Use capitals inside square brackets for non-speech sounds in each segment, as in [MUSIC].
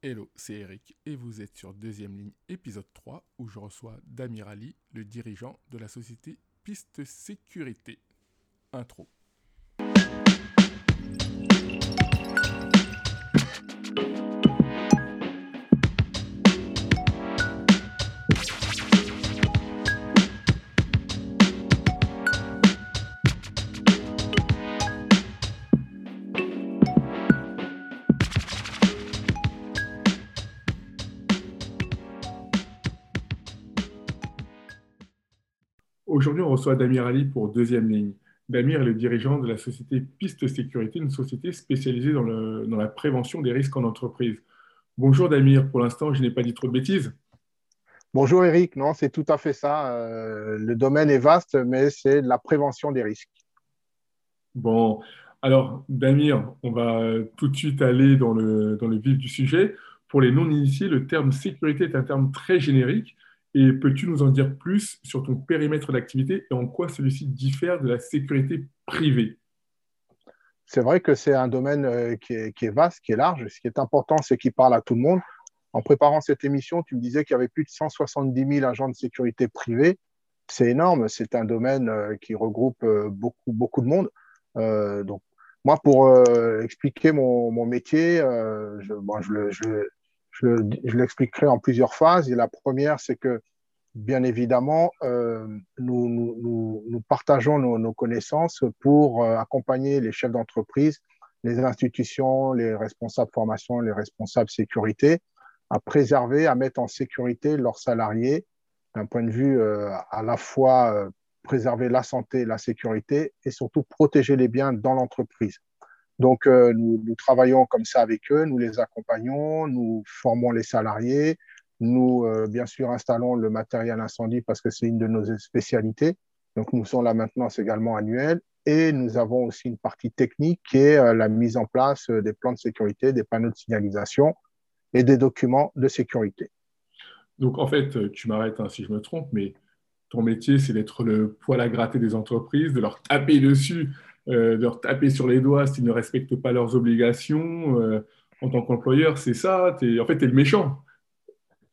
Hello, c'est Eric et vous êtes sur deuxième ligne épisode 3 où je reçois Damir Ali, le dirigeant de la société Piste Sécurité. Intro. Aujourd'hui, on reçoit Damir Ali pour deuxième ligne. Damir est le dirigeant de la société Piste Sécurité, une société spécialisée dans, la prévention des risques en entreprise. Bonjour Damir, pour l'instant, je n'ai pas dit trop de bêtises. Bonjour Eric, non, c'est tout à fait ça. Euh, le domaine est vaste, mais c'est la prévention des risques. Bon, alors Damir, on va tout de suite aller dans le, dans le vif du sujet. Pour les non-initiés, le terme sécurité est un terme très générique. Et peux-tu nous en dire plus sur ton périmètre d'activité et en quoi celui-ci diffère de la sécurité privée? C'est vrai que c'est un domaine euh, qui est, vaste, qui est large. Ce qui est important, c'est qu'il parle à tout le monde. En préparant cette émission, tu me disais qu'il y avait plus de 170 000 agents de sécurité privés. C'est énorme. C'est un domaine euh, qui regroupe euh, beaucoup, beaucoup de monde. donc, moi, pour expliquer mon, métier, je, je, je, l'expliquerai en plusieurs phases. La première, c'est que, bien évidemment, euh, nous, nous, partageons nos, connaissances pour euh, accompagner les chefs d'entreprise, les institutions, les responsables formation, les responsables sécurité, à préserver, à mettre en sécurité leurs salariés d'un point de vue euh, à la fois préserver la santé, la sécurité et surtout protéger les biens dans l'entreprise. Donc, euh, nous, travaillons comme ça avec eux, nous les accompagnons, nous formons les salariés, nous, euh, bien sûr, installons le matériel incendie parce que c'est une de nos spécialités. Donc, nous sommes la maintenance également annuelle et nous avons aussi une partie technique qui est euh, la mise en place des plans de sécurité, des panneaux de signalisation et des documents de sécurité. Donc, en fait, tu m'arrêtes hein, si je me trompe, mais ton métier, c'est d'être le poil à gratter des entreprises, de leur taper dessus de leur taper sur les doigts s'ils ne respectent pas leurs obligations. Euh, en tant qu'employeur, c'est ça. Es, en fait, tu es le méchant.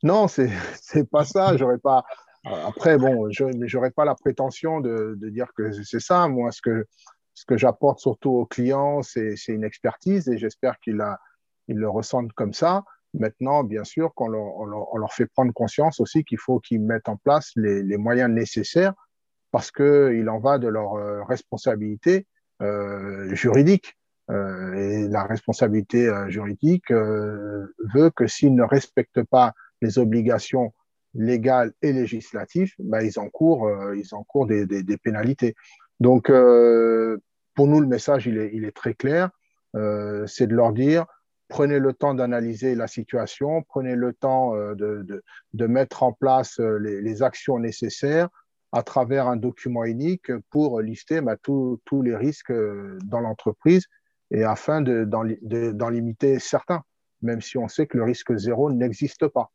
Non, [LAUGHS] c'est pas ça. J'aurais pas. Après, bon, je n'aurais pas la prétention de, de dire que c'est ça. Moi, ce que, ce que j'apporte surtout aux clients, c'est une expertise et j'espère qu'ils ils le ressentent comme ça. Maintenant, bien sûr, qu'on leur, leur, fait prendre conscience aussi qu'il faut qu'ils mettent en place les, les moyens nécessaires parce qu'il en va de leur euh, responsabilité euh, juridique. Euh, et la responsabilité euh, juridique veut que s'ils ne respectent pas les obligations légales et législatives, bah, ils encourent, ils encourent des, des, pénalités. Donc, pour nous, le message, il est, il est très clair. c'est de leur dire, prenez le temps d'analyser la situation, prenez le temps de, de, de mettre en place les, actions nécessaires à travers un document unique pour lister bah, tous les risques euh, dans l'entreprise et afin d'en limiter certains, même si on sait que le risque zéro n'existe pas.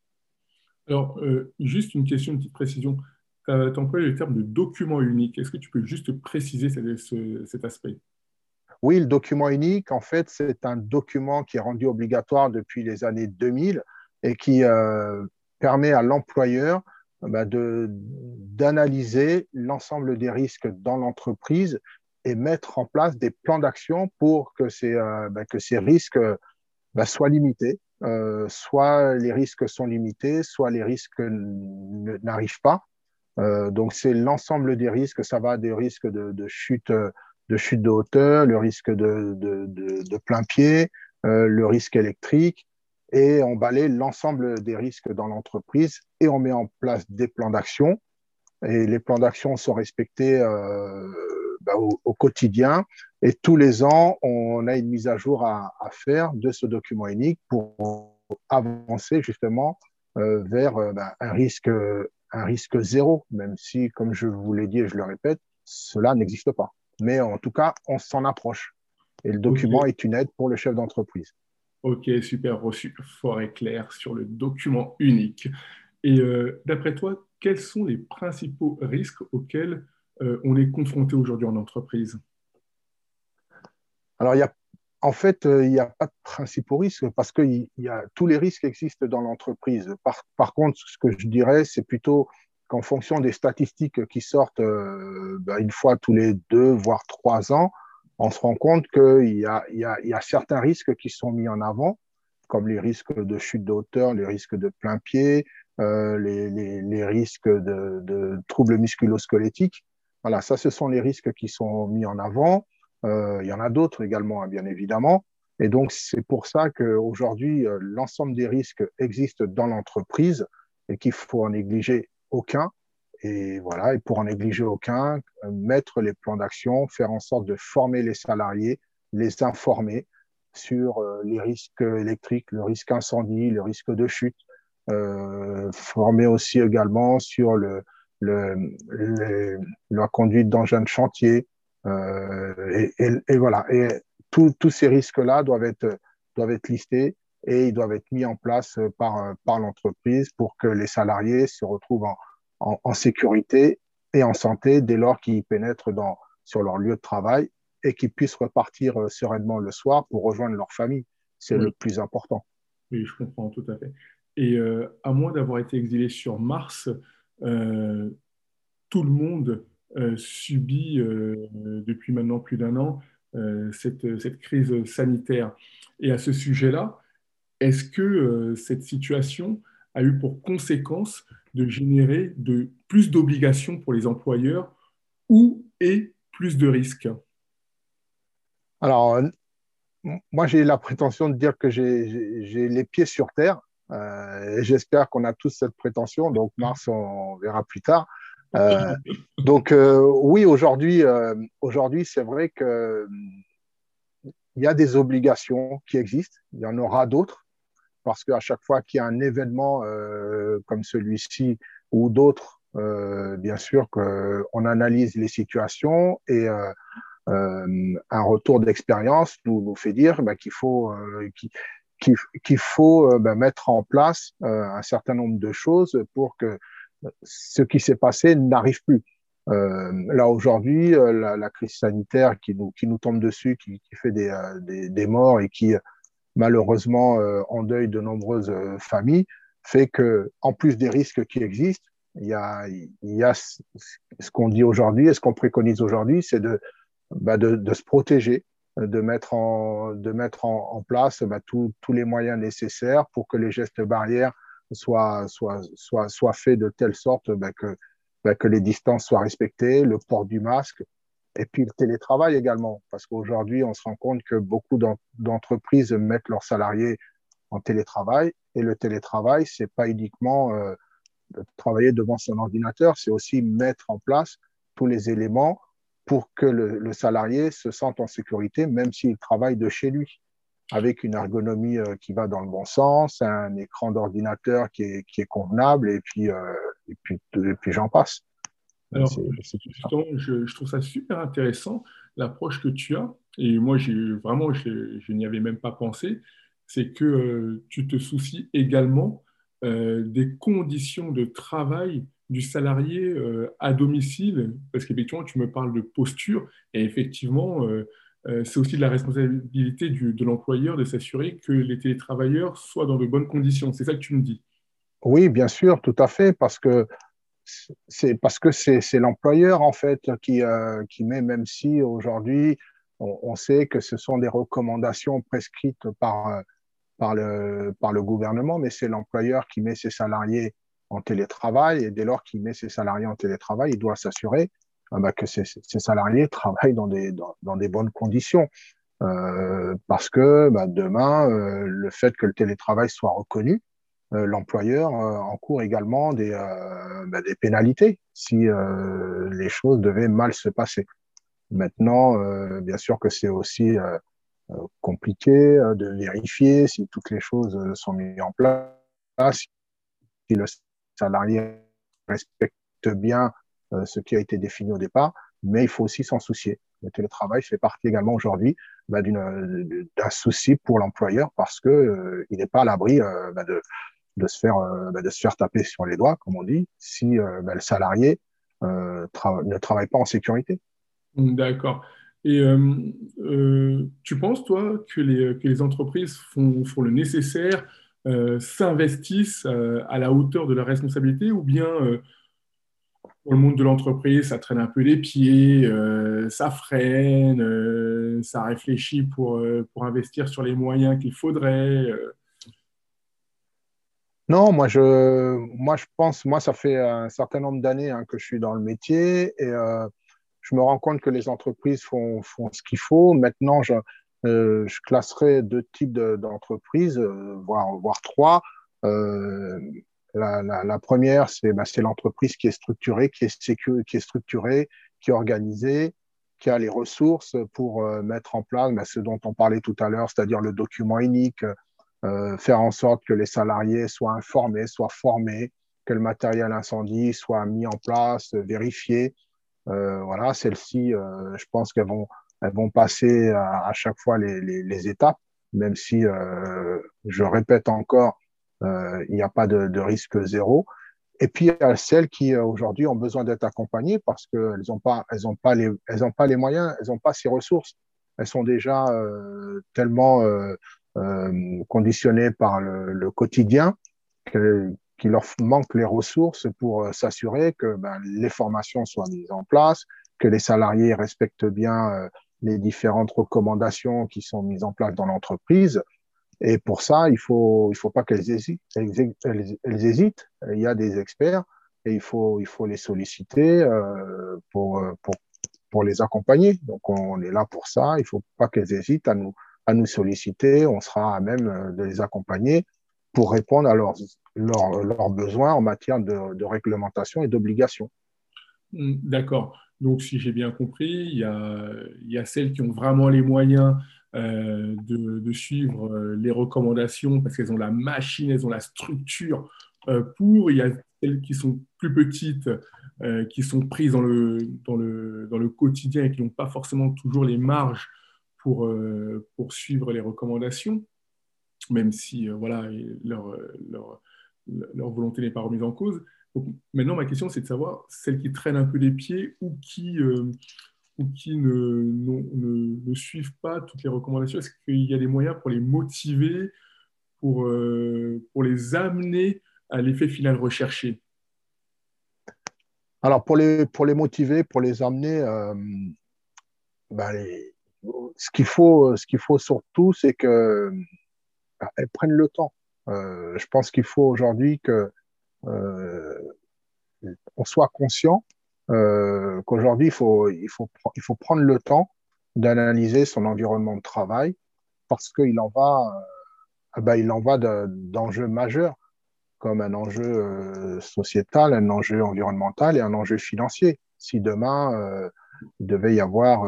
Alors, euh, juste une question, une petite précision. Tu as employé le terme de document unique. Est-ce que tu peux juste préciser cet aspect? Oui, le document unique, en fait, c'est un document qui est rendu obligatoire depuis les années 2000 et qui euh, permet à l'employeur bah, d'analyser l'ensemble des risques dans l'entreprise et mettre en place des plans d'action pour que ces, euh, bah, que ces risques bah, soient limités. Euh, soit les risques sont limités, soit les risques n'arrivent pas. Euh, donc c'est l'ensemble des risques, ça va des risques de, de, chute, de chute de hauteur, le risque de, de, de plein pied, euh, le risque électrique, et on balaye l'ensemble des risques dans l'entreprise et on met en place des plans d'action. Et les plans d'action sont respectés euh, bah, au, quotidien. Et tous les ans, on a une mise à jour à, faire de ce document unique pour avancer justement euh, vers euh, bah, un, risque, un risque zéro, même si, comme je vous l'ai dit et je le répète, cela n'existe pas. Mais en tout cas, on s'en approche. Et le document est une aide pour le chef d'entreprise. Ok, super reçu, fort et clair sur le document unique. Et euh, d'après toi, quels sont les principaux risques auxquels euh, on est confronté aujourd'hui en entreprise? Alors, il y a en fait, il n'y a pas de principaux risques parce que y a, tous les risques existent dans l'entreprise. Par, contre, ce que je dirais, c'est plutôt qu'en fonction des statistiques qui sortent ben, une fois tous les deux, voire trois ans, on se rend compte qu'il y a, certains risques qui sont mis en avant, comme les risques de chute de hauteur, les risques de plein pied, euh, les, risques de, de troubles musculo-squelettiques. Voilà, ça, ce sont les risques qui sont mis en avant. Euh, il y en a d'autres également, hein, bien évidemment. Et donc, c'est pour ça qu'aujourd'hui, euh, l'ensemble des risques existent dans l'entreprise et qu'il faut en négliger aucun. Et voilà, et pour en négliger aucun, euh, mettre les plans d'action, faire en sorte de former les salariés, les informer sur euh, les risques électriques, le risque incendie, le risque de chute, euh, former aussi également sur le, le, la conduite d'engins de chantier. Euh, et, et, et, voilà, et tous ces risques-là doivent être, doivent être listés et ils doivent être mis en place par, par l'entreprise pour que les salariés se retrouvent en, en, sécurité et en santé dès lors qu'ils pénètrent dans, sur leur lieu de travail et qu'ils puissent repartir euh, sereinement le soir pour rejoindre leur famille. C'est le plus important. Oui, je comprends tout à fait. Et euh, à moins d'avoir été exilé sur Mars, euh, tout le monde subit depuis maintenant plus d'un an cette, cette, crise sanitaire. Et à ce sujet-là, est-ce que cette situation a eu pour conséquence de générer plus d'obligations pour les employeurs ou et plus de risques Alors, moi, j'ai la prétention de dire que j'ai les pieds sur terre. Euh, j'espère qu'on a tous cette prétention. Donc, Mars, on verra plus tard. Euh, donc, euh, oui, aujourd'hui, aujourd'hui c'est vrai qu'il y a des obligations qui existent. Il y en aura d'autres parce qu'à chaque fois qu'il y a un événement euh, comme celui-ci ou d'autres, euh, bien sûr qu'on analyse les situations et euh, un retour d'expérience nous, fait dire bah, qu'il faut bah, mettre en place un certain nombre de choses pour que ce qui s'est passé n'arrive plus. Euh, là aujourd'hui, la, crise sanitaire qui nous, tombe dessus, qui, fait des, morts et qui malheureusement euh, en deuil de nombreuses euh, familles, fait que, en plus des risques qui existent, il y a, il y a ce qu'on dit aujourd'hui et ce qu'on préconise aujourd'hui, c'est de, bah de, se protéger, de mettre en, de mettre en place bah, tous les moyens nécessaires pour que les gestes barrières soient, soient, soient, soient faits de telle sorte bah, que, bah, que les distances soient respectées, le port du masque, et puis le télétravail également, parce qu'aujourd'hui, on se rend compte que beaucoup d'entreprises mettent leurs salariés en télétravail. Et le télétravail, c'est pas uniquement euh, travailler devant son ordinateur, c'est aussi mettre en place tous les éléments pour que le, salarié se sente en sécurité, même s'il travaille de chez lui, avec une ergonomie euh, qui va dans le bon sens, un écran d'ordinateur qui est, convenable, euh, et puis, et puis j'en passe. Alors, justement, je, je, trouve ça super intéressant, l'approche que tu as. Et moi, vraiment, je, je n'y avais même pas pensé. C'est que euh, tu te soucies également euh, des conditions de travail du salarié euh, à domicile. Parce qu'effectivement, tu me parles de posture. Et effectivement, c'est aussi de la responsabilité du, de l'employeur de s'assurer que les télétravailleurs soient dans de bonnes conditions. C'est ça que tu me dis? Oui, bien sûr, tout à fait. Parce que c'est parce que c'est l'employeur en fait qui, euh, qui met, même si aujourd'hui on, sait que ce sont des recommandations prescrites par, par, le, par le gouvernement, mais c'est l'employeur qui met ses salariés en télétravail et dès lors qu'il met ses salariés en télétravail, il doit s'assurer euh, bah, que ces, salariés travaillent dans des, dans, dans des bonnes conditions. Euh, parce que bah, demain, euh, le fait que le télétravail soit reconnu, euh, l'employeur euh, encourt également des, euh, bah, des pénalités si les choses devaient mal se passer. Maintenant, bien sûr que c'est aussi compliqué de vérifier si toutes les choses sont mises en place, si le salarié respecte bien ce qui a été défini au départ, mais il faut aussi s'en soucier. Le télétravail fait partie également aujourd'hui bah, d'un souci pour l'employeur parce que il n'est pas à l'abri bah, de, de se faire euh, bah, de se faire taper sur les doigts, comme on dit, si euh, bah, le salarié euh, ne travaille pas en sécurité. D'accord. Et tu penses, toi, que les, que les entreprises font, font le nécessaire, s'investissent à la hauteur de leurs responsabilités, ou bien pour le monde de l'entreprise, ça traîne un peu les pieds, ça freine, ça réfléchit pour, pour investir sur les moyens qu'il faudrait non, moi je, moi je pense, moi ça fait un certain nombre d'années hein, que je suis dans le métier et euh, je me rends compte que les entreprises font, font ce qu'il faut. Maintenant, je, euh, je classerai deux types d'entreprises, euh, voire, voire trois. La, première, c'est bah, l'entreprise qui est structurée, qui est, sécu, qui est structurée, qui est organisée, qui a les ressources pour mettre en place bah, ce dont on parlait tout à l'heure, c'est-à-dire le document unique, euh, faire en sorte que les salariés soient informés, soient formés, que le matériel incendie soit mis en place, vérifié. Euh, voilà, celles-ci, euh, je pense qu'elles vont, elles vont passer à, chaque fois les, les, étapes, même si, euh, je répète encore, il n'y a pas de, risque zéro. Et puis, il y a celles qui aujourd'hui ont besoin d'être accompagnées parce qu'elles n'ont pas, pas, les, pas les moyens, elles n'ont pas ces ressources. Elles sont déjà tellement euh, conditionnés par le, quotidien, qu'il leur manque les ressources pour euh, s'assurer que ben, les formations soient mises en place, que les salariés respectent bien euh, les différentes recommandations qui sont mises en place dans l'entreprise. Et pour ça, il faut, il faut pas qu'elles hésitent, hésitent. Il y a des experts et il faut, il faut les solliciter euh, pour, pour, pour les accompagner. Donc, on est là pour ça. Il faut pas qu'elles hésitent à nous, à nous solliciter, on sera à même euh, de les accompagner pour répondre à leurs, besoins en matière de, réglementation et d'obligation. Hmm, d'accord. Donc, si j'ai bien compris, il y, a, celles qui ont vraiment les moyens euh, de, suivre euh, les recommandations parce qu'elles ont la machine, elles ont la structure pour. Il y a celles qui sont plus petites, qui sont prises dans le quotidien et qui n'ont pas forcément toujours les marges pour, euh, pour suivre les recommandations, même si euh, voilà, leur, volonté n'est pas remise en cause. Maintenant, ma question, c'est de savoir celles qui traînent un peu les pieds ou qui, euh, ou qui ne, suivent pas toutes les recommandations. Est-ce qu'il y a des moyens pour les motiver, pour, pour les amener à l'effet final recherché? Alors, pour les, pour les motiver, pour les amener, bah, les, ce qu'il faut, ce qu'il faut surtout, c'est que bah, prennent le temps. Euh, je pense qu'il faut aujourd'hui que euh, on soit conscient euh, qu'aujourd'hui il faut, il faut, prendre le temps d'analyser son environnement de travail parce qu'il en va, euh, bah, il en va d'enjeux majeurs comme un enjeu euh, sociétal, un enjeu environnemental et un enjeu financier. Si demain euh, il devait y avoir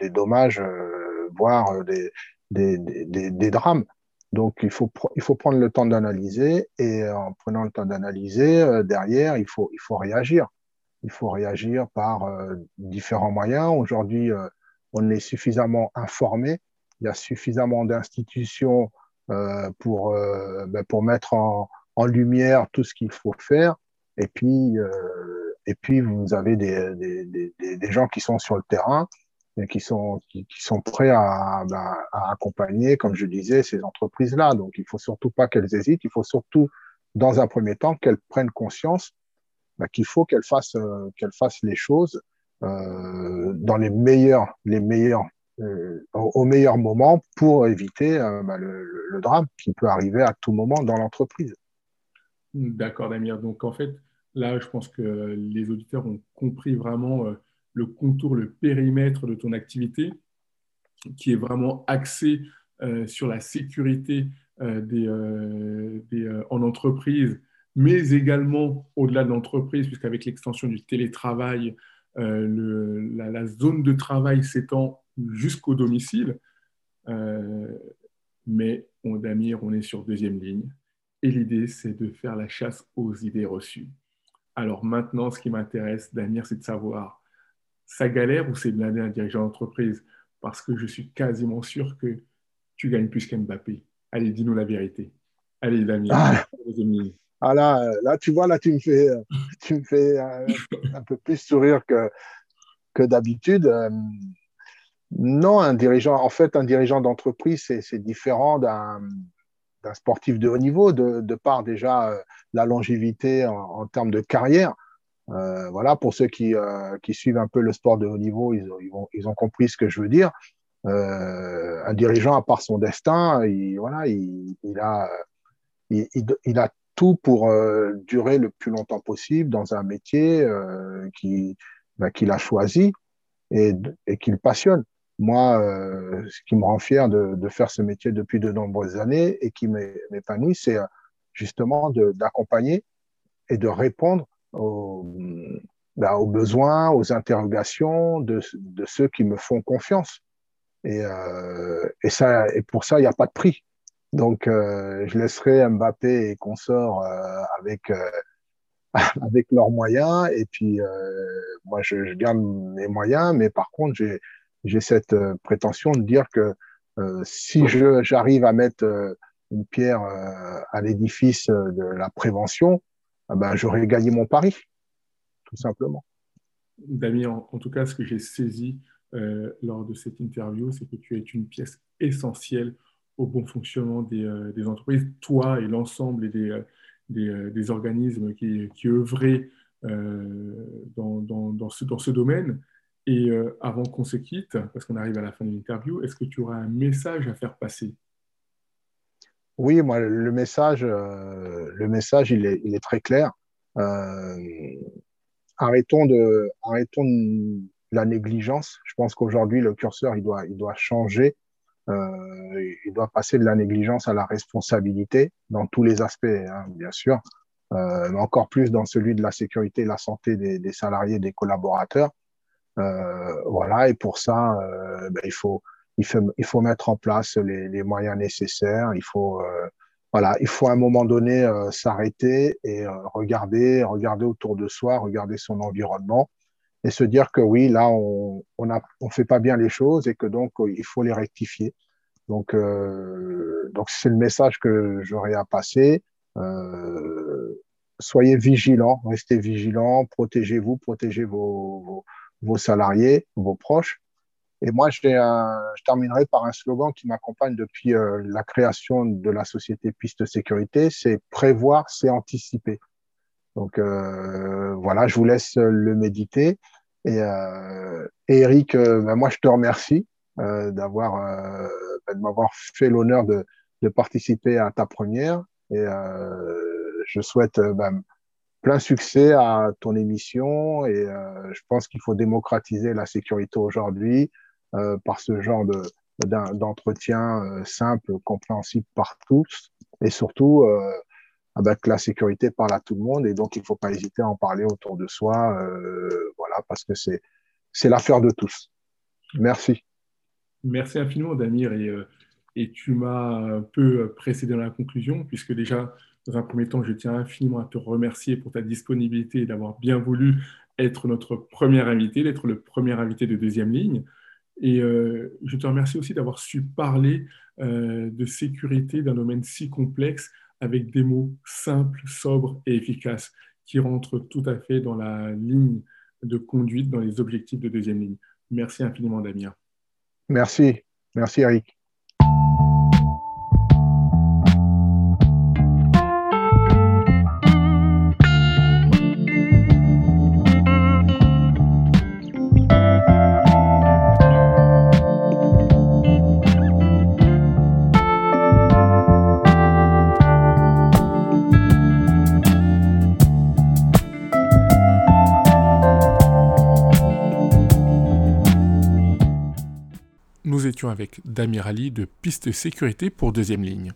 des dommages, euh, voire euh, des, des, des, des, drames. Donc, il faut, il faut prendre le temps d'analyser et en prenant le temps d'analyser, euh, derrière, il faut, il faut réagir. Il faut réagir par différents moyens. Aujourd'hui, on est suffisamment informé. Il y a suffisamment d'institutions pour, ben, pour mettre en, en, lumière tout ce qu'il faut faire. Et puis, et puis vous avez des, des, des, des, gens qui sont sur le terrain qui sont, qui, sont prêts à, bah, à, accompagner, comme je disais, ces entreprises-là. Donc, il faut surtout pas qu'elles hésitent. Il faut surtout, dans un premier temps, qu'elles prennent conscience bah, qu'il faut qu'elles fassent, euh, qu'elles fassent les choses euh, dans les meilleurs, les meilleurs, euh, au meilleur moment pour éviter bah, le, drame qui peut arriver à tout moment dans l'entreprise. D'accord, Damien. Donc, en fait, là, je pense que les auditeurs ont compris vraiment le contour, le périmètre de ton activité, qui est vraiment axé euh, sur la sécurité euh, des, euh, en entreprise, mais également au-delà de l'entreprise, puisqu'avec l'extension du télétravail, la, la, zone de travail s'étend jusqu'au domicile. mais on, Damir, on est sur deuxième ligne. Et l'idée, c'est de faire la chasse aux idées reçues. Alors maintenant, ce qui m'intéresse, Damir, c'est de savoir ça galère ou c'est de l'année un dirigeant d'entreprise? Parce que je suis quasiment sûr que tu gagnes plus qu'Mbappé. Allez, dis-nous la vérité. Allez, Damien. Ah. ah, là, là, tu vois, là, tu me fais, tu me fais un, un peu plus sourire que, que d'habitude. non, un dirigeant, en fait, un dirigeant d'entreprise, c'est différent d'un sportif de haut niveau, de, de par déjà la longévité en, termes de carrière. Voilà, pour ceux qui, qui, suivent un peu le sport de haut niveau, ils, ont, compris ce que je veux dire. un dirigeant, à part son destin, il, voilà, il, a, tout pour euh, durer le plus longtemps possible dans un métier euh, bah, qu'il a choisi et, et qui le passionne. Moi, euh, ce qui me rend fier de, de, faire ce métier depuis de nombreuses années et qui m'épanouit, c'est justement d'accompagner et de répondre aux, bah, aux, besoins, aux interrogations de, ceux qui me font confiance. Et, et, ça, et pour ça, il n'y a pas de prix. Donc, euh, je laisserai Mbappé et consorts euh, avec, euh, [LAUGHS] avec leurs moyens. Et puis, moi, je, je, garde mes moyens. Mais par contre, j'ai cette prétention de dire que si j'arrive à mettre une pierre à l'édifice de la prévention, ben, j'aurai gagné mon pari, tout simplement. Damien, en, tout cas, ce que j'ai saisi lors de cette interview, c'est que tu es une pièce essentielle au bon fonctionnement des, euh, entreprises, toi et l'ensemble des, euh, euh, organismes qui, qui œuvraient dans ce domaine. Et avant qu'on se quitte, parce qu'on arrive à la fin de l'interview, est-ce que tu auras un message à faire passer? Oui, moi, le message, le message il, est, très clair. arrêtons, de, arrêtons la négligence. Je pense qu'aujourd'hui, le curseur, il doit, il doit changer. Euh, il doit passer de la négligence à la responsabilité dans tous les aspects, hein, bien sûr, euh, mais encore plus dans celui de la sécurité et la santé des, des salariés, des collaborateurs. Euh, voilà, et pour ça, euh, ben, il, faut, il, faut, il faut mettre en place les, les moyens nécessaires. Il faut, euh, voilà, il faut à un moment donné euh, s'arrêter et regarder, regarder autour de soi, regarder son environnement et se dire que oui, là, on ne on on fait pas bien les choses et que donc, il faut les rectifier. Donc, euh, donc c'est le message que j'aurais à passer. Euh, soyez vigilants, restez vigilants, protégez-vous, protégez vos, vos, vos, salariés, vos proches. Et moi, je terminerai par un slogan qui m'accompagne depuis euh, la création de la société Piste Sécurité, c'est prévoir, c'est anticiper. Donc euh, voilà, je vous laisse le méditer. Et, euh, Eric, euh, ben moi je te remercie euh, d'avoir euh, ben de m'avoir fait l'honneur de, de, participer à ta première. Et je souhaite ben, plein succès à ton émission. Et je pense qu'il faut démocratiser la sécurité aujourd'hui par ce genre de d'entretien simple, compréhensible par tous, et surtout bah, que la sécurité parle à tout le monde et donc il ne faut pas hésiter à en parler autour de soi, euh, voilà, parce que c'est, c'est l'affaire de tous. Merci. Merci infiniment, Damir, et, euh, et tu m'as un peu précédé dans la conclusion, puisque déjà, dans un premier temps, je tiens infiniment à te remercier pour ta disponibilité et d'avoir bien voulu être notre premier invité, d'être le premier invité de deuxième ligne. Et euh, je te remercie aussi d'avoir su parler euh, de sécurité d'un domaine si complexe avec des mots simples, sobres et efficaces qui rentrent tout à fait dans la ligne de conduite, dans les objectifs de deuxième ligne. Merci infiniment, Damien. Merci. Merci, Eric. Avec Damir Ali de Piste Sécurité pour deuxième ligne.